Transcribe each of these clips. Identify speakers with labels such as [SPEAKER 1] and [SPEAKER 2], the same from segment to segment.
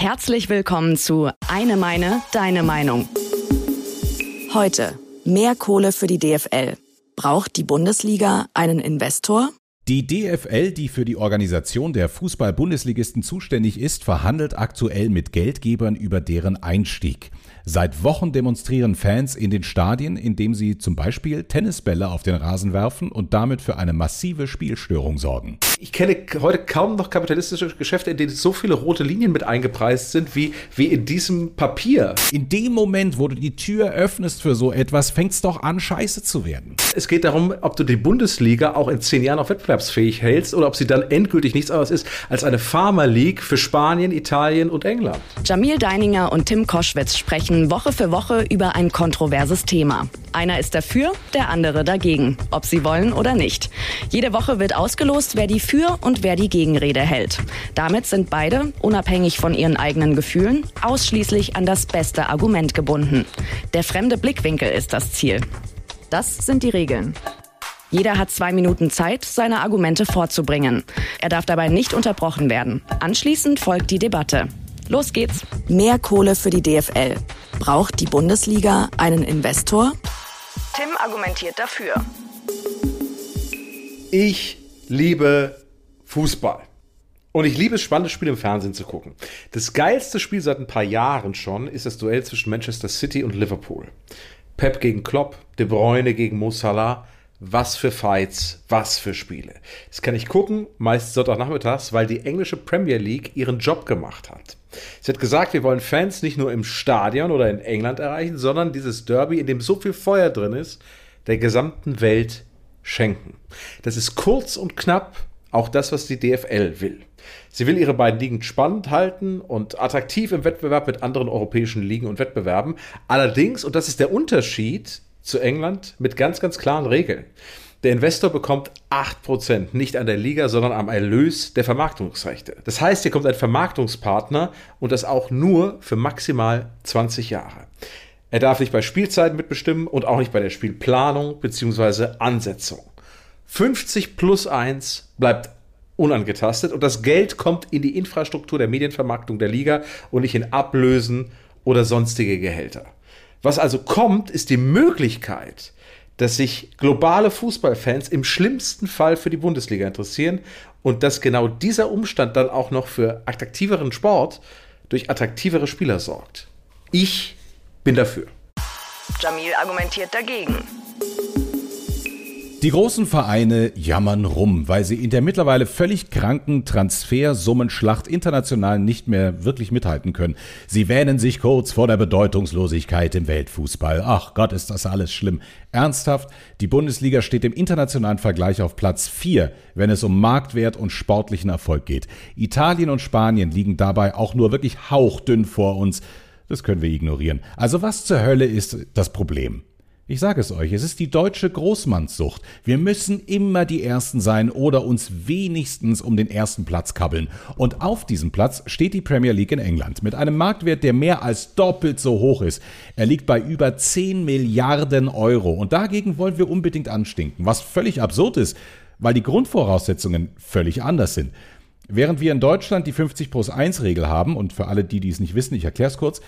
[SPEAKER 1] Herzlich willkommen zu Eine Meine, Deine Meinung. Heute mehr Kohle für die DFL. Braucht die Bundesliga einen Investor?
[SPEAKER 2] Die DFL, die für die Organisation der Fußball-Bundesligisten zuständig ist, verhandelt aktuell mit Geldgebern über deren Einstieg. Seit Wochen demonstrieren Fans in den Stadien, indem sie zum Beispiel Tennisbälle auf den Rasen werfen und damit für eine massive Spielstörung sorgen.
[SPEAKER 3] Ich kenne heute kaum noch kapitalistische Geschäfte, in denen so viele rote Linien mit eingepreist sind, wie, wie in diesem Papier.
[SPEAKER 2] In dem Moment, wo du die Tür öffnest für so etwas, fängt es doch an, scheiße zu werden.
[SPEAKER 3] Es geht darum, ob du die Bundesliga auch in zehn Jahren auf wettbewerbsfähig hältst oder ob sie dann endgültig nichts anderes ist als eine Pharma League für Spanien, Italien und England.
[SPEAKER 1] Jamil Deininger und Tim Koschwitz sprechen Woche für Woche über ein kontroverses Thema. Einer ist dafür, der andere dagegen, ob sie wollen oder nicht. Jede Woche wird ausgelost, wer die Für- und wer die Gegenrede hält. Damit sind beide, unabhängig von ihren eigenen Gefühlen, ausschließlich an das beste Argument gebunden. Der fremde Blickwinkel ist das Ziel. Das sind die Regeln. Jeder hat zwei Minuten Zeit, seine Argumente vorzubringen. Er darf dabei nicht unterbrochen werden. Anschließend folgt die Debatte. Los geht's. Mehr Kohle für die DFL. Braucht die Bundesliga einen Investor? Tim argumentiert dafür.
[SPEAKER 3] Ich liebe Fußball. Und ich liebe es, spannende Spiele im Fernsehen zu gucken. Das geilste Spiel seit ein paar Jahren schon ist das Duell zwischen Manchester City und Liverpool. Pep gegen Klopp, De Bruyne gegen Mo Salah. Was für Fights, was für Spiele. Das kann ich gucken, meist Sonntagnachmittags, weil die englische Premier League ihren Job gemacht hat. Sie hat gesagt, wir wollen Fans nicht nur im Stadion oder in England erreichen, sondern dieses Derby, in dem so viel Feuer drin ist, der gesamten Welt schenken. Das ist kurz und knapp auch das, was die DFL will. Sie will ihre beiden Ligen spannend halten und attraktiv im Wettbewerb mit anderen europäischen Ligen und Wettbewerben. Allerdings, und das ist der Unterschied zu England mit ganz, ganz klaren Regeln. Der Investor bekommt 8%, nicht an der Liga, sondern am Erlös der Vermarktungsrechte. Das heißt, hier kommt ein Vermarktungspartner und das auch nur für maximal 20 Jahre. Er darf nicht bei Spielzeiten mitbestimmen und auch nicht bei der Spielplanung bzw. Ansetzung. 50 plus 1 bleibt unangetastet und das Geld kommt in die Infrastruktur der Medienvermarktung der Liga und nicht in Ablösen oder sonstige Gehälter. Was also kommt, ist die Möglichkeit, dass sich globale Fußballfans im schlimmsten Fall für die Bundesliga interessieren und dass genau dieser Umstand dann auch noch für attraktiveren Sport durch attraktivere Spieler sorgt. Ich bin dafür.
[SPEAKER 1] Jamil argumentiert dagegen.
[SPEAKER 2] Die großen Vereine jammern rum, weil sie in der mittlerweile völlig kranken Transfersummenschlacht international nicht mehr wirklich mithalten können. Sie wähnen sich kurz vor der Bedeutungslosigkeit im Weltfußball. Ach Gott, ist das alles schlimm. Ernsthaft, die Bundesliga steht im internationalen Vergleich auf Platz 4, wenn es um Marktwert und sportlichen Erfolg geht. Italien und Spanien liegen dabei auch nur wirklich hauchdünn vor uns. Das können wir ignorieren. Also was zur Hölle ist das Problem? Ich sage es euch, es ist die deutsche Großmannssucht. Wir müssen immer die Ersten sein oder uns wenigstens um den ersten Platz kabbeln. Und auf diesem Platz steht die Premier League in England mit einem Marktwert, der mehr als doppelt so hoch ist. Er liegt bei über 10 Milliarden Euro. Und dagegen wollen wir unbedingt anstinken, was völlig absurd ist, weil die Grundvoraussetzungen völlig anders sind. Während wir in Deutschland die 50 plus 1 Regel haben, und für alle, die, die es nicht wissen, ich erkläre es kurz,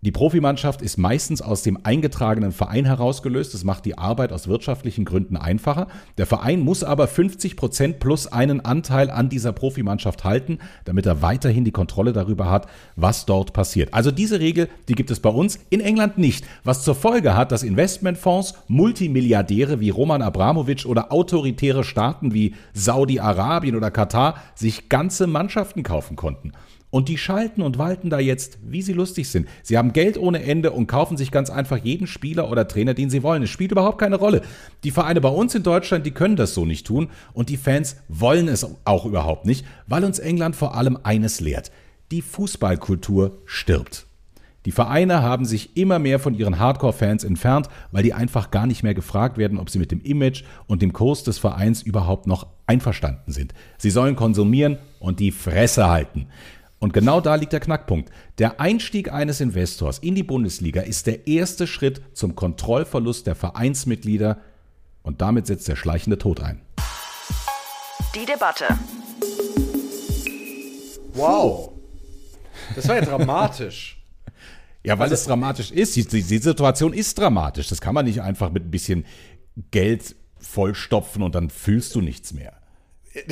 [SPEAKER 2] die Profimannschaft ist meistens aus dem eingetragenen Verein herausgelöst. Das macht die Arbeit aus wirtschaftlichen Gründen einfacher. Der Verein muss aber 50 Prozent plus einen Anteil an dieser Profimannschaft halten, damit er weiterhin die Kontrolle darüber hat, was dort passiert. Also diese Regel, die gibt es bei uns in England nicht, was zur Folge hat, dass Investmentfonds, Multimilliardäre wie Roman Abramowitsch oder autoritäre Staaten wie Saudi-Arabien oder Katar sich ganze Mannschaften kaufen konnten. Und die schalten und walten da jetzt, wie sie lustig sind. Sie haben Geld ohne Ende und kaufen sich ganz einfach jeden Spieler oder Trainer, den sie wollen. Es spielt überhaupt keine Rolle. Die Vereine bei uns in Deutschland, die können das so nicht tun und die Fans wollen es auch überhaupt nicht, weil uns England vor allem eines lehrt. Die Fußballkultur stirbt. Die Vereine haben sich immer mehr von ihren Hardcore-Fans entfernt, weil die einfach gar nicht mehr gefragt werden, ob sie mit dem Image und dem Kurs des Vereins überhaupt noch einverstanden sind. Sie sollen konsumieren und die Fresse halten. Und genau da liegt der Knackpunkt. Der Einstieg eines Investors in die Bundesliga ist der erste Schritt zum Kontrollverlust der Vereinsmitglieder und damit setzt der schleichende Tod ein.
[SPEAKER 1] Die Debatte.
[SPEAKER 3] Wow. Das war ja dramatisch.
[SPEAKER 2] Ja, weil also, es dramatisch ist. Die, die, die, Situation ist dramatisch. Das kann man nicht einfach mit ein bisschen Geld vollstopfen und dann fühlst du nichts mehr.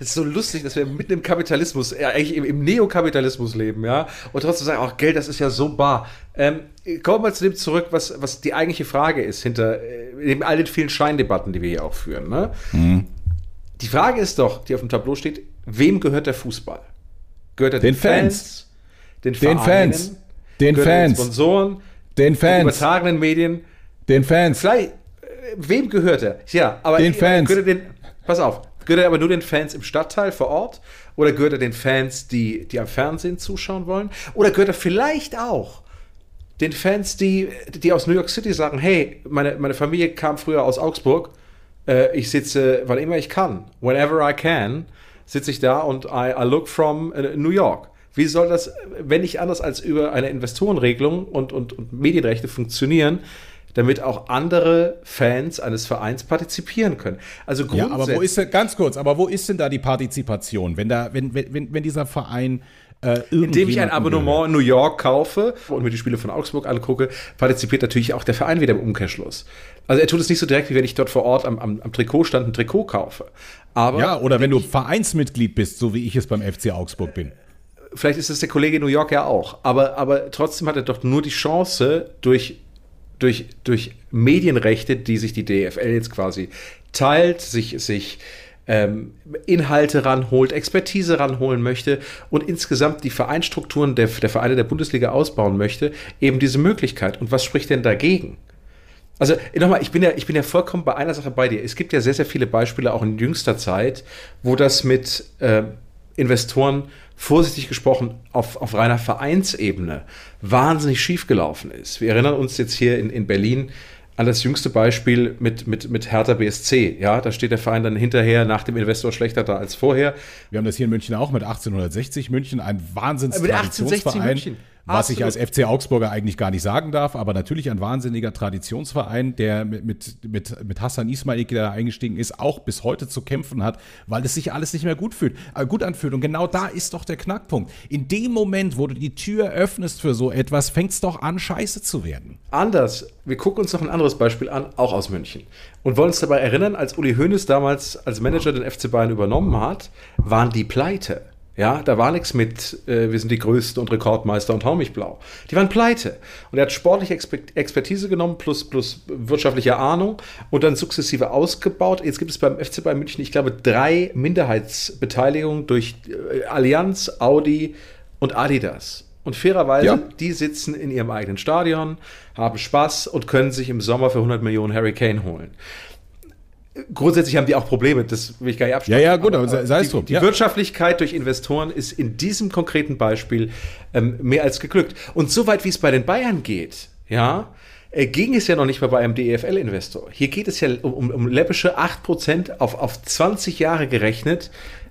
[SPEAKER 3] Es ist so lustig, dass wir mitten im Kapitalismus, äh, eigentlich im, im, Neokapitalismus leben, ja, und trotzdem sagen, ach, Geld, das ist ja so bar. Ähm, kommen wir zu dem zurück, was, was die eigentliche Frage ist, hinter äh, all den vielen Scheindebatten, die wir hier auch führen. Ne? Mhm. Die Frage ist doch, die auf dem Tableau steht, wem gehört der Fußball? Gehört er den, den Fans, Fans,
[SPEAKER 2] den, den Fans, den Fans,
[SPEAKER 3] den Sponsoren,
[SPEAKER 2] den Fans, den
[SPEAKER 3] übertragenen Medien,
[SPEAKER 2] den Fans.
[SPEAKER 3] Vielleicht, äh, wem gehört er? Ja, aber
[SPEAKER 2] den Fans.
[SPEAKER 3] Gehört er den, pass auf, gehört er aber nur den Fans im Stadtteil vor Ort? Oder gehört er den Fans, die, die am Fernsehen zuschauen wollen? Oder gehört er vielleicht auch den Fans, die, die aus New York City sagen, hey, meine, meine Familie kam früher aus Augsburg, äh, ich sitze, wann immer ich kann, whenever I can, sitze ich da und I, I look from uh, New York. Wie soll das, wenn nicht anders als über eine Investorenregelung und, und, und Medienrechte funktionieren, damit auch andere Fans eines Vereins partizipieren können. Also
[SPEAKER 2] ja, aber wo ist denn, ganz kurz, aber wo ist denn da die Partizipation, wenn da, wenn, wenn, wenn dieser Verein
[SPEAKER 3] äh, Indem ich ein Abonnement in New York kaufe und mir die Spiele von Augsburg angucke, partizipiert natürlich auch der Verein wieder im Umkehrschluss. Also er tut es nicht so direkt, wie wenn ich dort vor Ort am, am, am Trikotstand ein Trikot kaufe. Aber
[SPEAKER 2] ja, oder wenn du Vereinsmitglied bist, so wie ich es beim FC Augsburg bin.
[SPEAKER 3] Vielleicht ist es der Kollege in New York ja auch. Aber, aber trotzdem hat er doch nur die Chance, durch, durch, durch Medienrechte, die sich die DFL jetzt quasi teilt, sich, sich ähm, Inhalte ranholt, Expertise ranholen möchte und insgesamt die Vereinstrukturen der, der Vereine der Bundesliga ausbauen möchte, eben diese Möglichkeit. Und was spricht denn dagegen? Also nochmal, ich bin ja, ich bin ja vollkommen bei einer Sache bei dir. Es gibt ja sehr, sehr viele Beispiele auch in jüngster Zeit, wo das mit äh, Investoren vorsichtig gesprochen auf, auf reiner Vereinsebene wahnsinnig schiefgelaufen ist. Wir erinnern uns jetzt hier in, in Berlin an das jüngste Beispiel mit, mit, mit Hertha BSC. Ja, da steht der Verein dann hinterher nach dem Investor schlechter da als vorher.
[SPEAKER 2] Wir haben das hier in München auch mit 1860 München, ein wahnsinns Mit 1860 München. Was Absolut. ich als FC Augsburger eigentlich gar nicht sagen darf, aber natürlich ein wahnsinniger Traditionsverein, der mit, mit, mit, mit Hassan Ismail, der da eingestiegen ist, auch bis heute zu kämpfen hat, weil es sich alles nicht mehr gut fühlt, äh, gut anfühlt. Und genau da ist doch der Knackpunkt. In dem Moment, wo du die Tür öffnest für so etwas, fängt es doch an, scheiße zu werden.
[SPEAKER 3] Anders. Wir gucken uns noch ein anderes Beispiel an, auch aus München. Und wollen uns dabei erinnern, als Uli Hoeneß damals als Manager den FC Bayern übernommen hat, waren die pleite. Ja, da war nichts mit, äh, wir sind die Größten und Rekordmeister und hau mich blau. Die waren pleite. Und er hat sportliche Expertise genommen plus, plus wirtschaftliche Ahnung und dann sukzessive ausgebaut. Jetzt gibt es beim FC Bayern München, ich glaube, drei Minderheitsbeteiligungen durch äh, Allianz, Audi und Adidas. Und fairerweise, ja. die sitzen in ihrem eigenen Stadion, haben Spaß und können sich im Sommer für 100 Millionen Hurricane holen grundsätzlich haben die auch Probleme, das will ich gar nicht
[SPEAKER 2] abschließen. Ja, ja, gut, aber, aber sei es
[SPEAKER 3] drum. Die, die Wirtschaftlichkeit durch Investoren ist in diesem konkreten Beispiel ähm, mehr als geglückt. Und soweit wie es bei den Bayern geht, ja, äh, ging es ja noch nicht mal bei einem DEFL-Investor. Hier geht es ja um, um, um läppische 8% auf, auf 20 Jahre gerechnet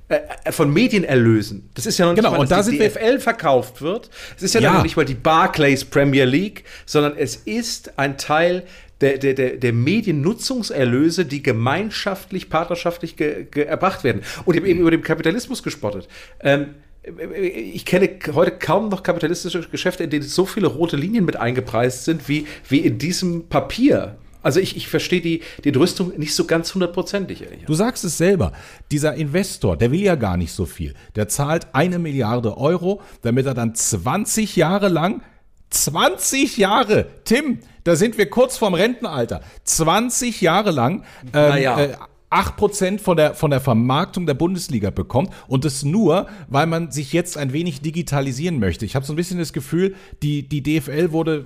[SPEAKER 3] äh, äh, von Medienerlösen. Das ist ja noch
[SPEAKER 2] nicht genau,
[SPEAKER 3] mal,
[SPEAKER 2] dass
[SPEAKER 3] und da die DFL verkauft wird. Es ist ja, ja. noch nicht mal die Barclays Premier League, sondern es ist ein Teil der, der, der, der Mediennutzungserlöse, die gemeinschaftlich, partnerschaftlich ge, ge, erbracht werden. Und ich habe eben über den Kapitalismus gespottet. Ähm, ich kenne heute kaum noch kapitalistische Geschäfte, in denen so viele rote Linien mit eingepreist sind, wie, wie in diesem Papier. Also ich, ich verstehe die, die Entrüstung nicht so ganz hundertprozentig.
[SPEAKER 2] Du sagst es selber, dieser Investor, der will ja gar nicht so viel. Der zahlt eine Milliarde Euro, damit er dann 20 Jahre lang 20 Jahre, Tim, da sind wir kurz vorm Rentenalter. 20 Jahre lang ähm, naja. äh, 8% von der, von der Vermarktung der Bundesliga bekommt und das nur, weil man sich jetzt ein wenig digitalisieren möchte. Ich habe so ein bisschen das Gefühl, die, die DFL wurde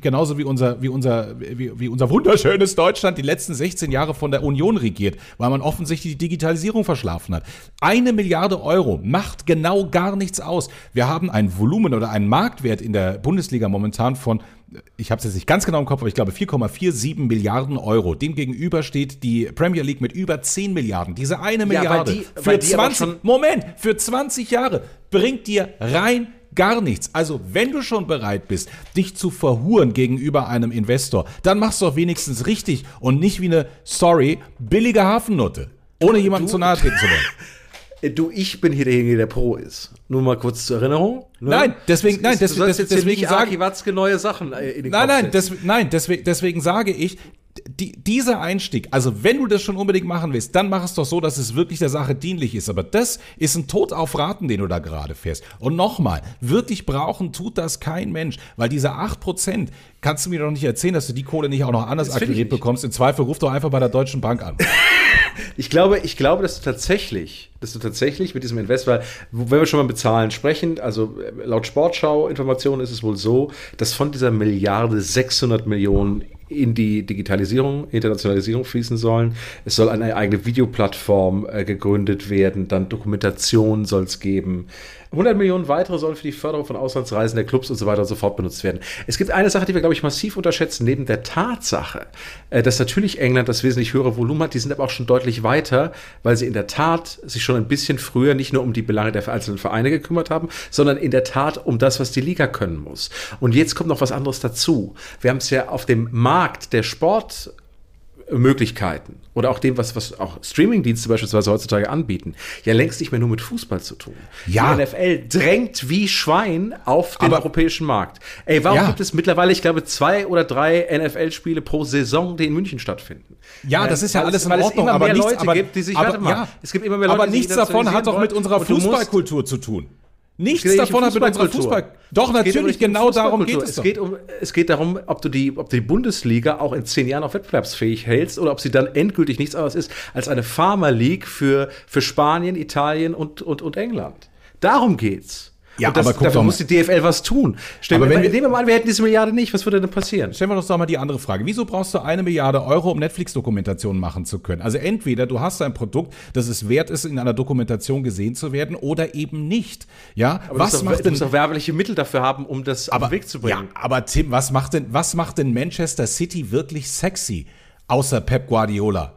[SPEAKER 2] genauso wie unser, wie, unser, wie, wie unser wunderschönes Deutschland die letzten 16 Jahre von der Union regiert, weil man offensichtlich die Digitalisierung verschlafen hat. Eine Milliarde Euro macht genau gar nichts aus. Wir haben ein Volumen oder einen Marktwert in der Bundesliga momentan von ich habe es jetzt nicht ganz genau im Kopf, aber ich glaube 4,47 Milliarden Euro. Demgegenüber steht die Premier League mit über 10 Milliarden. Diese eine Milliarde ja, die, für 20, Moment, für 20 Jahre bringt dir rein gar nichts. Also, wenn du schon bereit bist, dich zu verhuren gegenüber einem Investor, dann machst du doch wenigstens richtig und nicht wie eine, sorry, billige Hafennote, ohne jemandem zu nahe treten zu wollen.
[SPEAKER 3] Du, ich bin hier derjenige, der Pro ist. Nur mal kurz zur Erinnerung. ne?
[SPEAKER 2] Nein, deswegen-
[SPEAKER 3] Es
[SPEAKER 2] nein, des- des- deswegen
[SPEAKER 3] nicht
[SPEAKER 2] sag-
[SPEAKER 3] Aki Watzke neue Sachen äh, in den
[SPEAKER 2] Nein,
[SPEAKER 3] Kopf
[SPEAKER 2] nein, des, nein deswegen, deswegen sage ich, die, dieser Einstieg, also wenn du das schon unbedingt machen willst, dann mach es doch so, dass es wirklich der Sache dienlich ist. Aber das ist ein Tod auf Raten, den du da gerade fährst. Und nochmal, wirklich brauchen tut das kein Mensch, weil diese 8%, kannst du mir doch nicht erzählen, dass du die Kohle nicht auch noch anders
[SPEAKER 3] Das
[SPEAKER 2] akquiriert bekommst. Im Zweifel ruf doch einfach bei der Deutschen Bank an.
[SPEAKER 3] Ich glaube, ich glaube, dass du tatsächlich, dass du tatsächlich mit diesem Invest, weil, wenn wir schon mal mit Zahlen sprechen, also äh, laut Sportschau-Informationen ist es wohl so, dass von dieser Milliarde 600 Millionen in die Digitalisierung, Internationalisierung fließen sollen. Es soll eine eigene Videoplattform äh, gegründet werden, dann Dokumentation soll es geben. 100 Millionen weitere sollen für die Förderung von Auslandsreisen der Clubs und so weiter und so fort benutzt werden. Es gibt eine Sache, die wir, glaube ich, massiv unterschätzen, neben der Tatsache, äh, dass natürlich England das wesentlich höhere Volumen hat, die sind aber auch schon deutlich weiter, weil sie in der Tat sich schon ein bisschen früher nicht nur um die Belange der einzelnen Vereine gekümmert haben, sondern in der Tat um das, was die Liga können muss. Und jetzt kommt noch was anderes dazu. Wir haben es ja auf dem Markt der Sport Möglichkeiten oder auch dem, was, was auch Streamingdienste beispielsweise heutzutage anbieten, ja längst nicht mehr nur mit Fußball zu tun.
[SPEAKER 2] Ja.
[SPEAKER 3] Die NFL drängt wie Schwein auf den
[SPEAKER 2] Aber-
[SPEAKER 3] europäischen Markt. Ey, warum
[SPEAKER 2] Ja.
[SPEAKER 3] gibt es mittlerweile, ich glaube, zwei oder drei NFL-Spiele pro Saison, die in München stattfinden?
[SPEAKER 2] Ja, das ist ja
[SPEAKER 3] weil
[SPEAKER 2] alles
[SPEAKER 3] es,
[SPEAKER 2] in Ordnung, aber
[SPEAKER 3] mehr
[SPEAKER 2] nichts,
[SPEAKER 3] Leute
[SPEAKER 2] aber,
[SPEAKER 3] gibt, die sich,
[SPEAKER 2] aber,
[SPEAKER 3] warte mal,
[SPEAKER 2] ja,
[SPEAKER 3] es gibt immer mehr Leute,
[SPEAKER 2] aber nichts davon hat doch mit unserer Fußballkultur zu tun. Nichts davon hat mit unserer. Fußball. Doch, natürlich, genau darum geht es
[SPEAKER 3] es
[SPEAKER 2] doch.
[SPEAKER 3] geht um Es geht darum, ob du, die, ob du die Bundesliga auch in zehn Jahren noch wettbewerbsfähig hältst oder ob sie dann endgültig nichts anderes ist als eine Pharma League für, für Spanien, Italien und, und, und England. Darum geht's.
[SPEAKER 2] Ja,
[SPEAKER 3] das,
[SPEAKER 2] aber guck
[SPEAKER 3] dafür
[SPEAKER 2] doch
[SPEAKER 3] muss die DFL was tun. Stell,
[SPEAKER 2] Aber
[SPEAKER 3] aber
[SPEAKER 2] wenn wir-
[SPEAKER 3] nehmen wir mal an, wir hätten diese Milliarde nicht, was würde denn passieren?
[SPEAKER 2] Stellen wir uns doch mal die andere Frage. Wieso brauchst du eine Milliarde Euro, um Netflix-Dokumentationen machen zu können? Also entweder du hast ein Produkt, das es wert ist, in einer Dokumentation gesehen zu werden, oder eben nicht. Ja,
[SPEAKER 3] Aber
[SPEAKER 2] was macht
[SPEAKER 3] doch,
[SPEAKER 2] denn
[SPEAKER 3] du musst doch werbliche Mittel dafür haben, um das auf den Weg zu bringen.
[SPEAKER 2] Ja, aber Tim, was macht denn, was macht denn Manchester City wirklich sexy? Außer Pep Guardiola.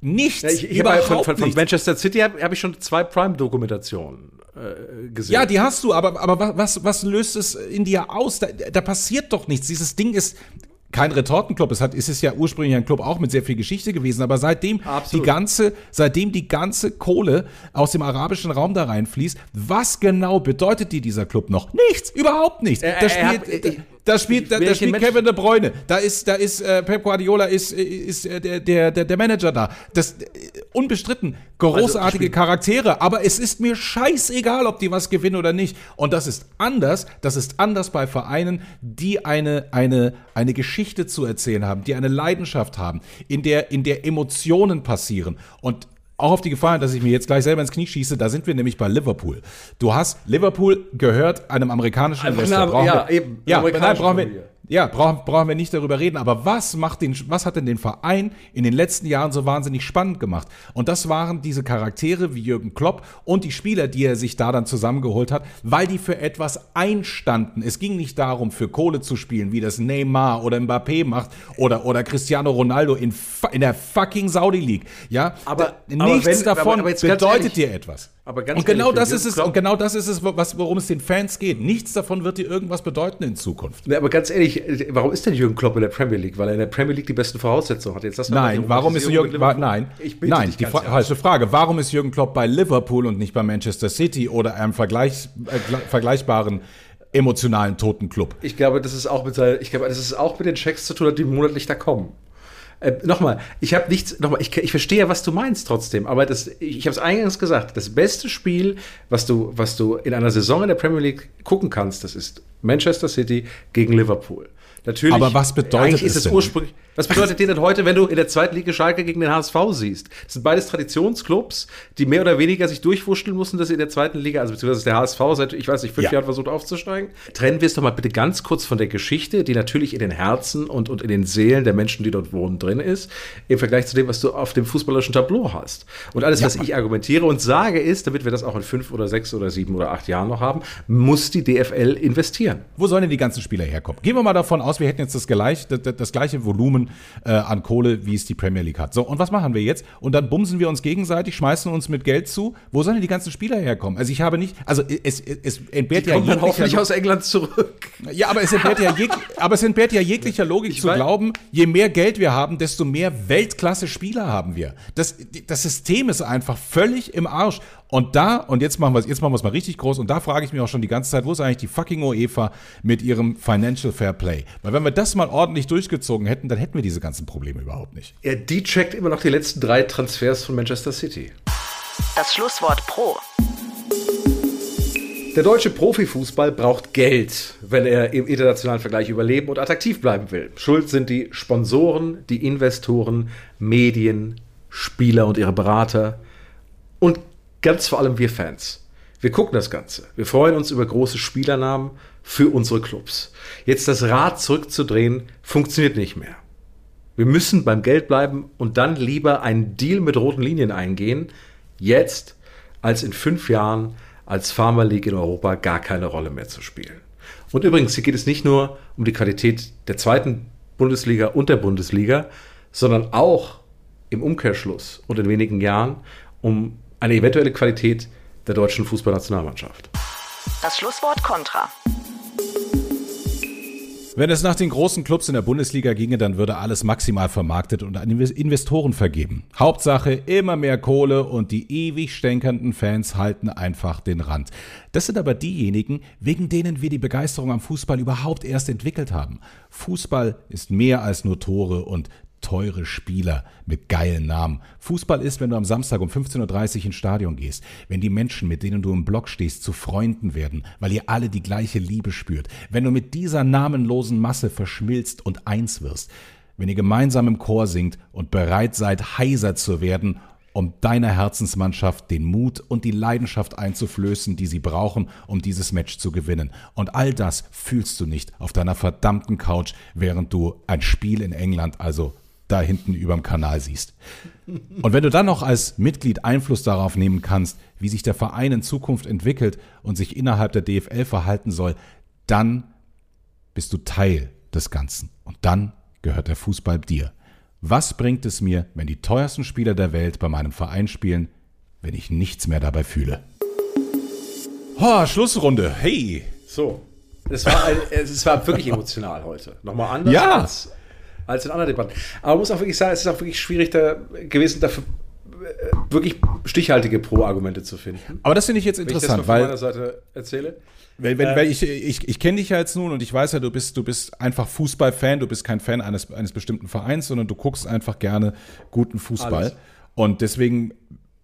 [SPEAKER 2] Nichts.
[SPEAKER 3] Ja, ich, ich
[SPEAKER 2] überhaupt
[SPEAKER 3] von, von, von. Manchester City habe hab ich schon zwei Prime-Dokumentationen gesehen.
[SPEAKER 2] Ja, die hast du, aber, aber wa- was, was löst es in dir aus? Da, da passiert doch nichts. Dieses Ding ist kein Retortenclub. Es hat, es ist ja ursprünglich ein Club auch mit sehr viel Geschichte gewesen, aber seitdem
[SPEAKER 3] Absolut.
[SPEAKER 2] die ganze, seitdem die ganze Kohle aus dem arabischen Raum da reinfließt, was genau bedeutet dir dieser Club noch? Nichts, überhaupt nichts. Da
[SPEAKER 3] er
[SPEAKER 2] spielt,
[SPEAKER 3] hat-
[SPEAKER 2] da, spielt, da, da spielt Kevin De Bruyne. Da ist, da ist äh, Pep Guardiola ist, ist äh, der, der, der, Manager da. Das äh, unbestritten großartige
[SPEAKER 3] spiel-
[SPEAKER 2] Charaktere, aber es ist mir scheißegal, ob die was gewinnen oder nicht. Und das ist anders, das ist anders bei Vereinen, die eine, eine, eine Geschichte zu erzählen haben, die eine Leidenschaft haben, in der, in der Emotionen passieren. Und auch auf die Gefahr, dass ich mir jetzt gleich selber ins Knie schieße, da sind wir nämlich bei Liverpool. Du hast, Liverpool gehört einem amerikanischen Investor. Brauchen
[SPEAKER 3] ja,
[SPEAKER 2] wir,
[SPEAKER 3] eben,
[SPEAKER 2] ja, brauchen wir. Ja, brauchen, brauchen wir nicht darüber reden, aber was macht den, was hat denn den Verein in den letzten Jahren so wahnsinnig spannend gemacht? Und das waren diese Charaktere wie Jürgen Klopp und die Spieler, die er sich da dann zusammengeholt hat, weil die für etwas einstanden. Es ging nicht darum, für Kohle zu spielen, wie das Neymar oder Mbappé macht oder, oder Cristiano Ronaldo in, in der fucking Saudi League. Ja,
[SPEAKER 3] Aber-
[SPEAKER 2] D-
[SPEAKER 3] aber
[SPEAKER 2] nichts
[SPEAKER 3] wenn-
[SPEAKER 2] davon
[SPEAKER 3] aber- aber
[SPEAKER 2] bedeutet
[SPEAKER 3] ehrlich,
[SPEAKER 2] dir etwas.
[SPEAKER 3] aber ganz
[SPEAKER 2] und genau
[SPEAKER 3] ehrlich,
[SPEAKER 2] das ist es, und genau das ist es, was, worum es den Fans geht. Nichts davon wird dir irgendwas bedeuten in Zukunft.
[SPEAKER 3] Ne, aber ganz ehrlich, warum ist denn Jürgen Klopp in der Premier League? Weil er in der Premier League die besten Voraussetzungen hat. Jetzt
[SPEAKER 2] Nein, warum ist Jürgen
[SPEAKER 3] mit
[SPEAKER 2] wa,
[SPEAKER 3] Liverpool.
[SPEAKER 2] nein, nein, die fra falsche Frage. Warum ist Jürgen Klopp bei Liverpool und nicht bei Manchester City oder einem Vergleich, äh, gle- vergleichbaren emotionalen toten Club?
[SPEAKER 3] Ich glaube, das ist auch mit ich glaube, das ist auch mit den Checks zu tun, hat, die monatlich da kommen. Äh, nochmal, ich habe nichts, nochmal, ich, ich verstehe ja, was du meinst trotzdem, aber das, ich, ich habe es eingangs gesagt, das beste Spiel, was du, was du in einer Saison in der Premier League gucken kannst, das ist Manchester City gegen Liverpool. Natürlich.
[SPEAKER 2] Aber was bedeutet
[SPEAKER 3] eigentlich ist
[SPEAKER 2] es
[SPEAKER 3] es
[SPEAKER 2] denn?
[SPEAKER 3] ursprünglich. Was bedeutet dir denn heute, wenn du in der zweiten Liga Schalke gegen den HSV siehst? Das sind beides Traditionsclubs, die mehr oder weniger sich durchwurschteln mussten, dass sie in der zweiten Liga, also beziehungsweise der HSV seit, ich weiß nicht, fünf
[SPEAKER 2] Ja.
[SPEAKER 3] Jahren versucht aufzusteigen. Trennen wir es doch mal bitte ganz kurz von der Geschichte, die natürlich in den Herzen und, und in den Seelen der Menschen, die dort wohnen, drin ist, im Vergleich zu dem, was du auf dem fußballerischen Tableau hast. Und alles,
[SPEAKER 2] Ja.
[SPEAKER 3] was ich argumentiere und sage, ist, damit wir das auch in fünf oder sechs oder sieben oder acht Jahren noch haben, muss die DFL investieren.
[SPEAKER 2] Wo sollen denn die ganzen Spieler herkommen? Gehen wir mal davon aus, wir hätten jetzt das, gleich, das, das gleiche Volumen äh, an Kohle, wie es die Premier League hat. So, und was machen wir jetzt? Und dann bumsen wir uns gegenseitig, schmeißen uns mit Geld zu. Wo sollen denn die ganzen Spieler herkommen? Also ich habe nicht, also es, es, es entbehrt
[SPEAKER 3] Die
[SPEAKER 2] ja
[SPEAKER 3] kommen
[SPEAKER 2] jeglicher-
[SPEAKER 3] hoffentlich aus England zurück.
[SPEAKER 2] Ja, aber es entbehrt ja, jeg aber es entbehrt ja jeglicher Logik
[SPEAKER 3] Ich
[SPEAKER 2] zu glauben, je mehr Geld wir haben, desto mehr Weltklasse-Spieler haben wir. Das, das System ist einfach völlig im Arsch. Und da, und jetzt machen wir es, jetzt machen wir es mal richtig groß, und da frage ich mich auch schon die ganze Zeit, wo ist eigentlich die fucking UEFA mit ihrem Financial Fair Play? Weil wenn wir das mal ordentlich durchgezogen hätten, dann hätten wir diese ganzen Probleme überhaupt nicht.
[SPEAKER 3] Ja, die checkt immer noch die letzten drei Transfers von Manchester City.
[SPEAKER 1] Das Schlusswort Pro.
[SPEAKER 3] Der deutsche Profifußball braucht Geld, wenn er im internationalen Vergleich überleben und attraktiv bleiben will. Schuld sind die Sponsoren, die Investoren, Medien, Spieler und ihre Berater und ganz vor allem wir Fans. Wir gucken das Ganze. Wir freuen uns über große Spielernamen für unsere Clubs. Jetzt das Rad zurückzudrehen, funktioniert nicht mehr. Wir müssen beim Geld bleiben und dann lieber einen Deal mit roten Linien eingehen, jetzt, als in fünf Jahren als Pharma League in Europa gar keine Rolle mehr zu spielen. Und übrigens, hier geht es nicht nur um die Qualität der zweiten Bundesliga und der Bundesliga, sondern auch im Umkehrschluss und in wenigen Jahren um eine eventuelle Qualität der deutschen Fußballnationalmannschaft.
[SPEAKER 1] Das Schlusswort Contra.
[SPEAKER 2] Wenn es nach den großen Clubs in der Bundesliga ginge, dann würde alles maximal vermarktet und an Investoren vergeben. Hauptsache immer mehr Kohle und die ewig stänkernden Fans halten einfach den Rand. Das sind aber diejenigen, wegen denen wir die Begeisterung am Fußball überhaupt erst entwickelt haben. Fußball ist mehr als nur Tore und teure Spieler mit geilen Namen. Fußball ist, wenn du am Samstag um 15.30 Uhr ins Stadion gehst, wenn die Menschen, mit denen du im Block stehst, zu Freunden werden, weil ihr alle die gleiche Liebe spürt, wenn du mit dieser namenlosen Masse verschmilzt und eins wirst, wenn ihr gemeinsam im Chor singt und bereit seid, heiser zu werden, um deiner Herzensmannschaft den Mut und die Leidenschaft einzuflößen, die sie brauchen, um dieses Match zu gewinnen. Und all das fühlst du nicht auf deiner verdammten Couch, während du ein Spiel in England, also da hinten überm Kanal siehst. Und wenn du dann noch als Mitglied Einfluss darauf nehmen kannst, wie sich der Verein in Zukunft entwickelt und sich innerhalb der DFL verhalten soll, dann bist du Teil des Ganzen. Und dann gehört der Fußball dir. Was bringt es mir, wenn die teuersten Spieler der Welt bei meinem Verein spielen, wenn ich nichts mehr dabei fühle? Oh, Schlussrunde. Hey.
[SPEAKER 3] So. Es war, ein, es war wirklich emotional heute. Nochmal anders
[SPEAKER 2] Ja.
[SPEAKER 3] als, als in anderen Debatten. Aber man muss auch wirklich sagen, es ist auch wirklich schwierig da gewesen, dafür äh, wirklich stichhaltige Pro-Argumente zu finden.
[SPEAKER 2] Aber das finde ich jetzt
[SPEAKER 3] ich
[SPEAKER 2] interessant,
[SPEAKER 3] von
[SPEAKER 2] weil
[SPEAKER 3] meiner Seite erzähle.
[SPEAKER 2] Weil,
[SPEAKER 3] Äh,
[SPEAKER 2] weil ich, ich, ich kenne dich ja jetzt nun und ich weiß ja, du bist, du bist einfach Fußballfan, du bist kein Fan eines, eines bestimmten Vereins, sondern du guckst einfach gerne guten Fußball.
[SPEAKER 3] Alles.
[SPEAKER 2] Und deswegen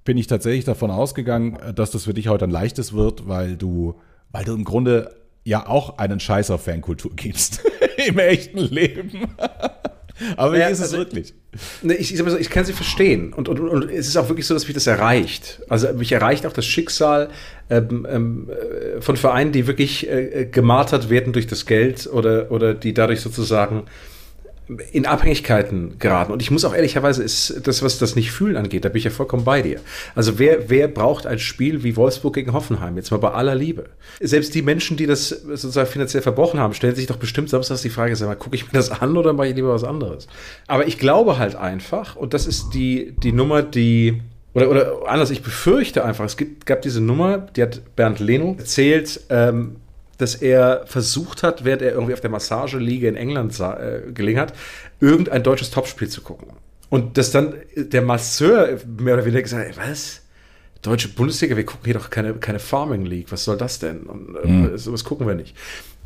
[SPEAKER 2] bin ich tatsächlich davon ausgegangen, dass das für dich heute ein leichtes wird, weil du, weil du im Grunde ja auch einen Scheiß auf Fankultur gibst. Im echten Leben. Aber
[SPEAKER 3] Ja,
[SPEAKER 2] wie ist es
[SPEAKER 3] also-
[SPEAKER 2] wirklich?
[SPEAKER 3] Ne, ich, ich, so, ich kann sie verstehen. Und, und, und es ist auch wirklich so, dass mich das erreicht. Also mich erreicht auch das Schicksal ähm, ähm, äh, von Vereinen, die wirklich äh, äh, gemartert werden durch das Geld oder, oder die dadurch sozusagen in Abhängigkeiten geraten. Und ich muss auch ehrlicherweise, ist das, was das nicht fühlen angeht, da bin ich ja vollkommen bei dir. Also wer, wer braucht ein Spiel wie Wolfsburg gegen Hoffenheim? Jetzt mal bei aller Liebe. Selbst die Menschen, die das sozusagen finanziell verbrochen haben, stellen sich doch bestimmt samstags die Frage, sag mal, gucke ich mir das an oder mache ich lieber was anderes? Aber ich glaube halt einfach, und das ist die, die Nummer, die oder, oder anders, ich befürchte einfach, es gibt, gab diese Nummer, die hat Bernd Leno erzählt, ähm, dass er versucht hat, während er irgendwie auf der Massageliege in England äh, gelegen hat, irgendein deutsches Topspiel zu gucken. Und dass dann der Masseur mehr oder weniger gesagt hat, ey, was? Deutsche Bundesliga, wir gucken hier doch keine, keine Farming League, was soll das denn? Und, äh, sowas gucken wir nicht.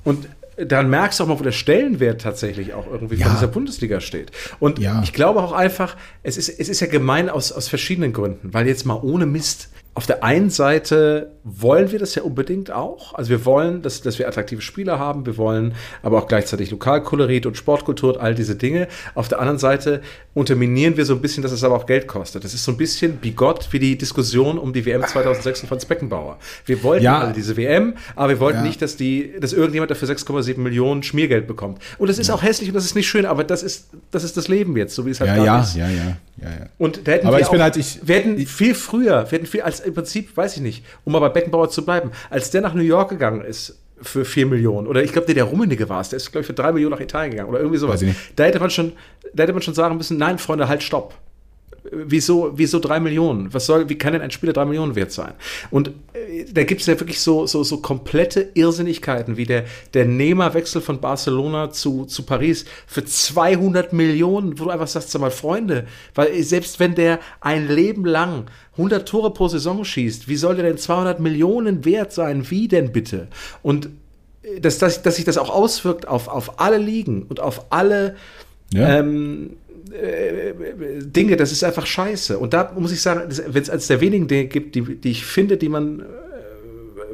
[SPEAKER 3] Und dann merkst du auch mal, wo der Stellenwert tatsächlich auch irgendwie
[SPEAKER 2] Ja.
[SPEAKER 3] von dieser Bundesliga steht. Und
[SPEAKER 2] Ja.
[SPEAKER 3] ich glaube auch einfach, es ist, es ist ja gemein aus, aus verschiedenen Gründen, weil jetzt mal ohne Mist. Auf der einen Seite wollen wir das ja unbedingt auch. Also wir wollen, dass, dass wir attraktive Spieler haben. Wir wollen aber auch gleichzeitig Lokalkolorit und Sportkultur und all diese Dinge. Auf der anderen Seite unterminieren wir so ein bisschen, dass es aber auch Geld kostet. Das ist so ein bisschen bigott wie die Diskussion um die WM 2006 von Franz Beckenbauer. Wir wollten
[SPEAKER 2] Ja.
[SPEAKER 3] alle diese WM, aber wir wollten
[SPEAKER 2] Ja.
[SPEAKER 3] nicht, dass die, dass irgendjemand dafür 6,7 Millionen Schmiergeld bekommt. Und das ist auch hässlich und das ist nicht schön, aber das ist, das ist das Leben jetzt, so wie es halt
[SPEAKER 2] Ja, ja,
[SPEAKER 3] ist.
[SPEAKER 2] ja, ja, ja, ja.
[SPEAKER 3] Und da hätten
[SPEAKER 2] Aber
[SPEAKER 3] wir
[SPEAKER 2] ich bin
[SPEAKER 3] auch,
[SPEAKER 2] halt- ich-
[SPEAKER 3] wir hätten viel früher, wir hätten viel als im Prinzip, weiß ich nicht, um mal bei Beckenbauer zu bleiben, als der nach New York gegangen ist für 4 Millionen oder ich glaube, der, der Rummenigge war es, der ist glaube ich für 3 Millionen nach Italien gegangen oder irgendwie sowas.
[SPEAKER 2] Weiß ich nicht.
[SPEAKER 3] Da hätte man schon, da hätte man schon sagen müssen, nein, Freunde, halt stopp. Wieso, wieso drei Millionen? Was soll, wie kann denn ein Spieler drei Millionen wert sein? Und äh, da gibt es ja wirklich so, so, so komplette Irrsinnigkeiten, wie der, der Nehmerwechsel von Barcelona zu, zu Paris für 200 Millionen, wo du einfach sagst, sag mal, Freunde, weil selbst wenn der ein Leben lang 100 Tore pro Saison schießt, wie soll der denn 200 Millionen wert sein? Wie denn bitte? Und äh, dass, dass, dass sich das auch auswirkt auf, auf alle Ligen und auf alle ja. ähm, äh, Dinge, das ist einfach scheiße. Und da muss ich sagen, wenn es als der wenigen Dinge gibt, die, die ich finde, die man äh,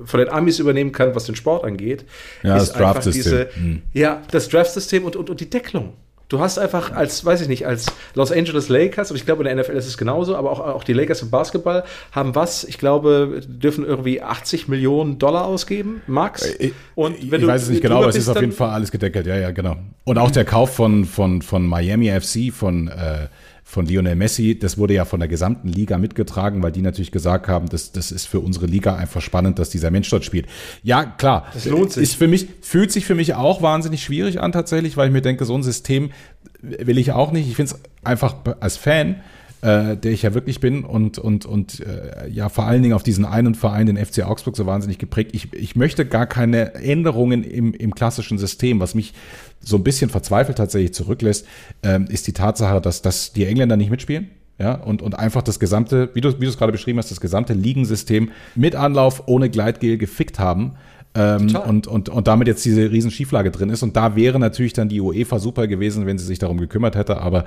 [SPEAKER 3] von den Amis übernehmen kann, was den Sport angeht,
[SPEAKER 2] ja, ist einfach diese,
[SPEAKER 3] hm. ja, das Draft-System und, und, und die Deckelung. Du hast einfach als, weiß ich nicht, als Los Angeles Lakers, und ich glaube in der NFL ist es genauso, aber auch, auch die Lakers im Basketball haben was, ich glaube, dürfen irgendwie 80 Millionen Dollar ausgeben, Max.
[SPEAKER 2] Äh, und wenn ich du, weiß es nicht genau, aber es ist auf jeden Fall alles gedeckelt, ja, ja, genau. Und auch der Kauf von, von, von Miami FC, von äh, von Lionel Messi, das wurde ja von der gesamten Liga mitgetragen, weil die natürlich gesagt haben, das, das ist für unsere Liga einfach spannend, dass dieser Mensch dort spielt. Ja, klar.
[SPEAKER 3] Das lohnt sich.
[SPEAKER 2] Ist für mich, fühlt sich für mich auch wahnsinnig schwierig an tatsächlich, weil ich mir denke, so ein System will ich auch nicht. Ich finde es einfach als Fan äh, der ich ja wirklich bin und, und, und äh, ja vor allen Dingen auf diesen einen Verein, den FC Augsburg, so wahnsinnig geprägt. Ich, ich möchte gar keine Änderungen im, im klassischen System. Was mich so ein bisschen verzweifelt tatsächlich zurücklässt, ähm, ist die Tatsache, dass, dass die Engländer nicht mitspielen. Ja, und, und einfach das gesamte, wie du, wie du es gerade beschrieben hast, das gesamte Ligensystem mit Anlauf ohne Gleitgel gefickt haben. Ähm, und, und, und damit jetzt diese riesen Schieflage drin ist. Und da wäre natürlich dann die UEFA super gewesen, wenn sie sich darum gekümmert hätte. Aber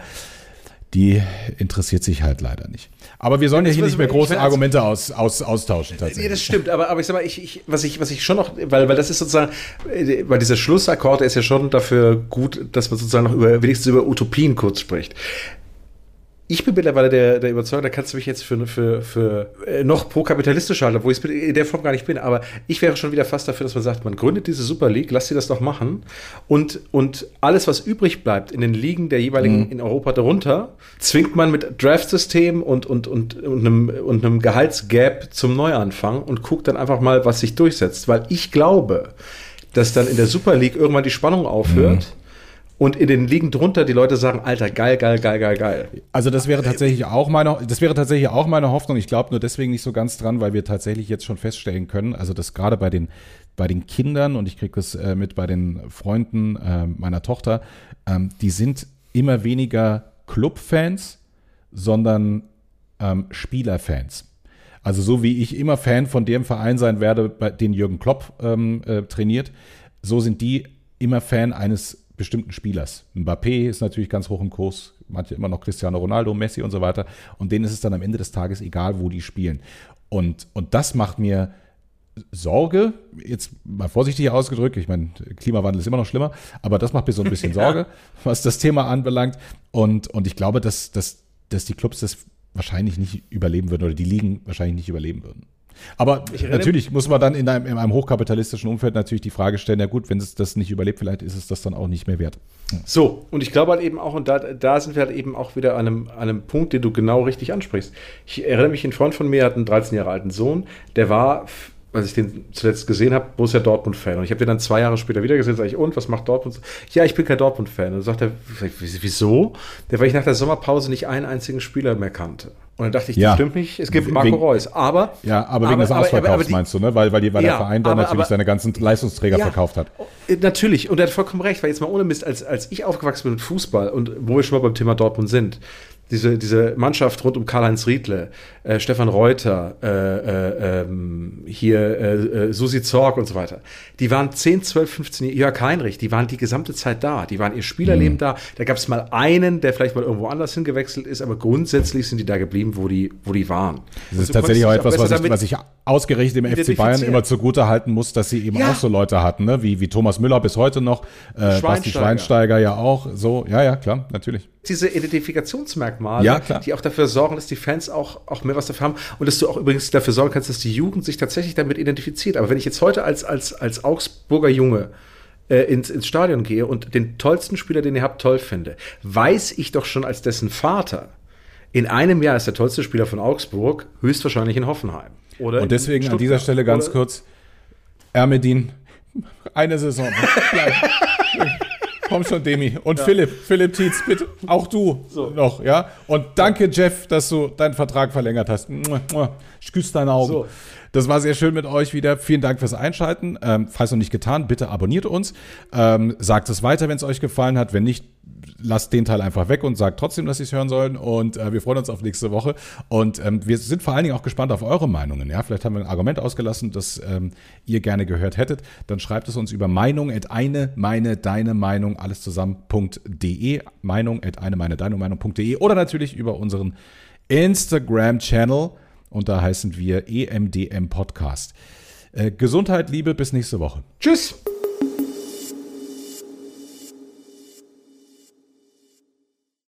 [SPEAKER 2] die interessiert sich halt leider nicht. Aber wir sollen ja hier nicht mehr große Argumente aus, aus, austauschen
[SPEAKER 3] tatsächlich. Nee, das stimmt, aber, aber ich sag mal, ich, ich, was, ich, was ich schon noch, weil, weil das ist sozusagen, weil dieser Schlussakkord ist ja schon dafür gut, dass man sozusagen noch über, wenigstens über Utopien kurz spricht ich bin mittlerweile der, der Überzeugung, da kannst du mich jetzt für, für, für äh, noch pro-kapitalistisch halten, wo ich in der Form gar nicht bin, aber ich wäre schon wieder fast dafür, dass man sagt, man gründet diese Super League, lass sie das doch machen und, und alles, was übrig bleibt in den Ligen der jeweiligen mhm. in Europa darunter, zwingt man mit Draft-System und, und, und, und, einem, und einem Gehaltsgap zum Neuanfang und guckt dann einfach mal, was sich durchsetzt, weil ich glaube, dass dann in der Super League irgendwann die Spannung aufhört. Mhm und in den Ligen drunter die Leute sagen, Alter, geil, geil, geil, geil, geil.
[SPEAKER 2] Also das wäre tatsächlich auch meine, das wäre tatsächlich auch meine Hoffnung. Ich glaube nur deswegen nicht so ganz dran, weil wir tatsächlich jetzt schon feststellen können, also dass gerade bei den bei den Kindern und ich kriege das äh, mit bei den Freunden äh, meiner Tochter, ähm, die sind immer weniger Clubfans, sondern ähm, Spielerfans. Also so wie ich immer Fan von dem Verein sein werde, den Jürgen Klopp ähm, äh, trainiert, so sind die immer Fan eines bestimmten Spielers. Mbappé ist natürlich ganz hoch im Kurs, manche immer noch Cristiano Ronaldo, Messi und so weiter. Und denen ist es dann am Ende des Tages egal, wo die spielen. Und, und das macht mir Sorge, jetzt mal vorsichtig ausgedrückt, ich meine, Klimawandel ist immer noch schlimmer, aber das macht mir so ein bisschen Sorge, ja. was das Thema anbelangt. Und, und ich glaube, dass, dass, dass die Clubs das wahrscheinlich nicht überleben würden oder die Ligen wahrscheinlich nicht überleben würden. Aber natürlich muss man dann in einem, in einem, hochkapitalistischen Umfeld natürlich die Frage stellen, ja gut, wenn es das nicht überlebt, vielleicht ist es das dann auch nicht mehr wert.
[SPEAKER 3] So, und ich glaube halt eben auch, und da, da sind wir halt eben auch wieder an einem, an einem Punkt, den du genau richtig ansprichst. Ich erinnere mich, ein Freund von mir hat einen 13 Jahre alten Sohn, der war als ich den zuletzt gesehen habe, Borussia Dortmund-Fan. Und ich habe den dann zwei Jahre später wieder gesehen, sage ich, und, was macht Dortmund? Ja, ich bin kein Dortmund-Fan. Und dann sagt er, wieso? Der, weil ich nach der Sommerpause nicht einen einzigen Spieler mehr kannte. Und dann dachte ich, das ja. stimmt nicht, es gibt Marco wegen, Reus. Aber.
[SPEAKER 2] Ja, aber wegen aber, des Ausverkaufs meinst du, ne? Weil, weil, die, weil ja, der Verein dann natürlich seine ganzen Leistungsträger ja, verkauft hat.
[SPEAKER 3] Äh, natürlich, und er hat vollkommen recht, weil jetzt mal ohne Mist, als, als ich aufgewachsen bin mit Fußball und wo wir schon mal beim Thema Dortmund sind, diese, diese Mannschaft rund um Karl-Heinz Riedle, äh, Stefan Reuter, äh, äh, ähm, hier äh, äh, Susi Zorg und so weiter, die waren 10, 12, 15 Jörg Heinrich, die waren die gesamte Zeit da, die waren ihr Spielerleben mhm. da. Da gab es mal einen, der vielleicht mal irgendwo anders hingewechselt ist, aber grundsätzlich sind die da geblieben, wo die, wo die waren.
[SPEAKER 2] Das ist tatsächlich auch etwas, was ich, was ich ausgerechnet im FC Bayern immer zugute halten muss, dass sie eben ja. auch so Leute hatten, ne? wie, wie Thomas Müller bis heute noch, äh, Basti Schweinsteiger ja auch, so, ja, ja, klar, natürlich.
[SPEAKER 3] Diese Identifikationsmerkmale, ja, die auch dafür sorgen, dass die Fans auch, auch mehr was dafür haben und dass du auch übrigens dafür sorgen kannst, dass die Jugend sich tatsächlich damit identifiziert. Aber wenn ich jetzt heute als, als, als Augsburger Junge äh, ins, ins Stadion gehe und den tollsten Spieler, den ihr habt, toll finde, weiß ich doch schon als dessen Vater, in einem Jahr ist der tollste Spieler von Augsburg höchstwahrscheinlich in Hoffenheim.
[SPEAKER 2] Oder und deswegen an dieser Stelle ganz kurz, Ermedin, eine Saison. Komm schon, Demi. Und ja. Philipp, Philipp Tietz, bitte, auch du so. noch, ja? Und danke, Jeff, dass du deinen Vertrag verlängert hast. Ich küsse deine Augen. So. Das war sehr schön mit euch wieder. Vielen Dank fürs Einschalten. Ähm, falls noch nicht getan, bitte abonniert uns. Ähm, sagt es weiter, wenn es euch gefallen hat. Wenn nicht, lasst den Teil einfach weg und sagt trotzdem, dass sie es hören sollen. Und äh, wir freuen uns auf nächste Woche. Und ähm, wir sind vor allen Dingen auch gespannt auf eure Meinungen. Ja, vielleicht haben wir ein Argument ausgelassen, das ähm, ihr gerne gehört hättet. Dann schreibt es uns über Meinung at eine, meine, deine Meinung, alles zusammen.de. Meinung at eine, meine, deine Meinung.de oder natürlich über unseren Instagram-Channel. Und da heißen wir EMDM Podcast. Äh, Gesundheit, Liebe, bis nächste Woche.
[SPEAKER 3] Tschüss.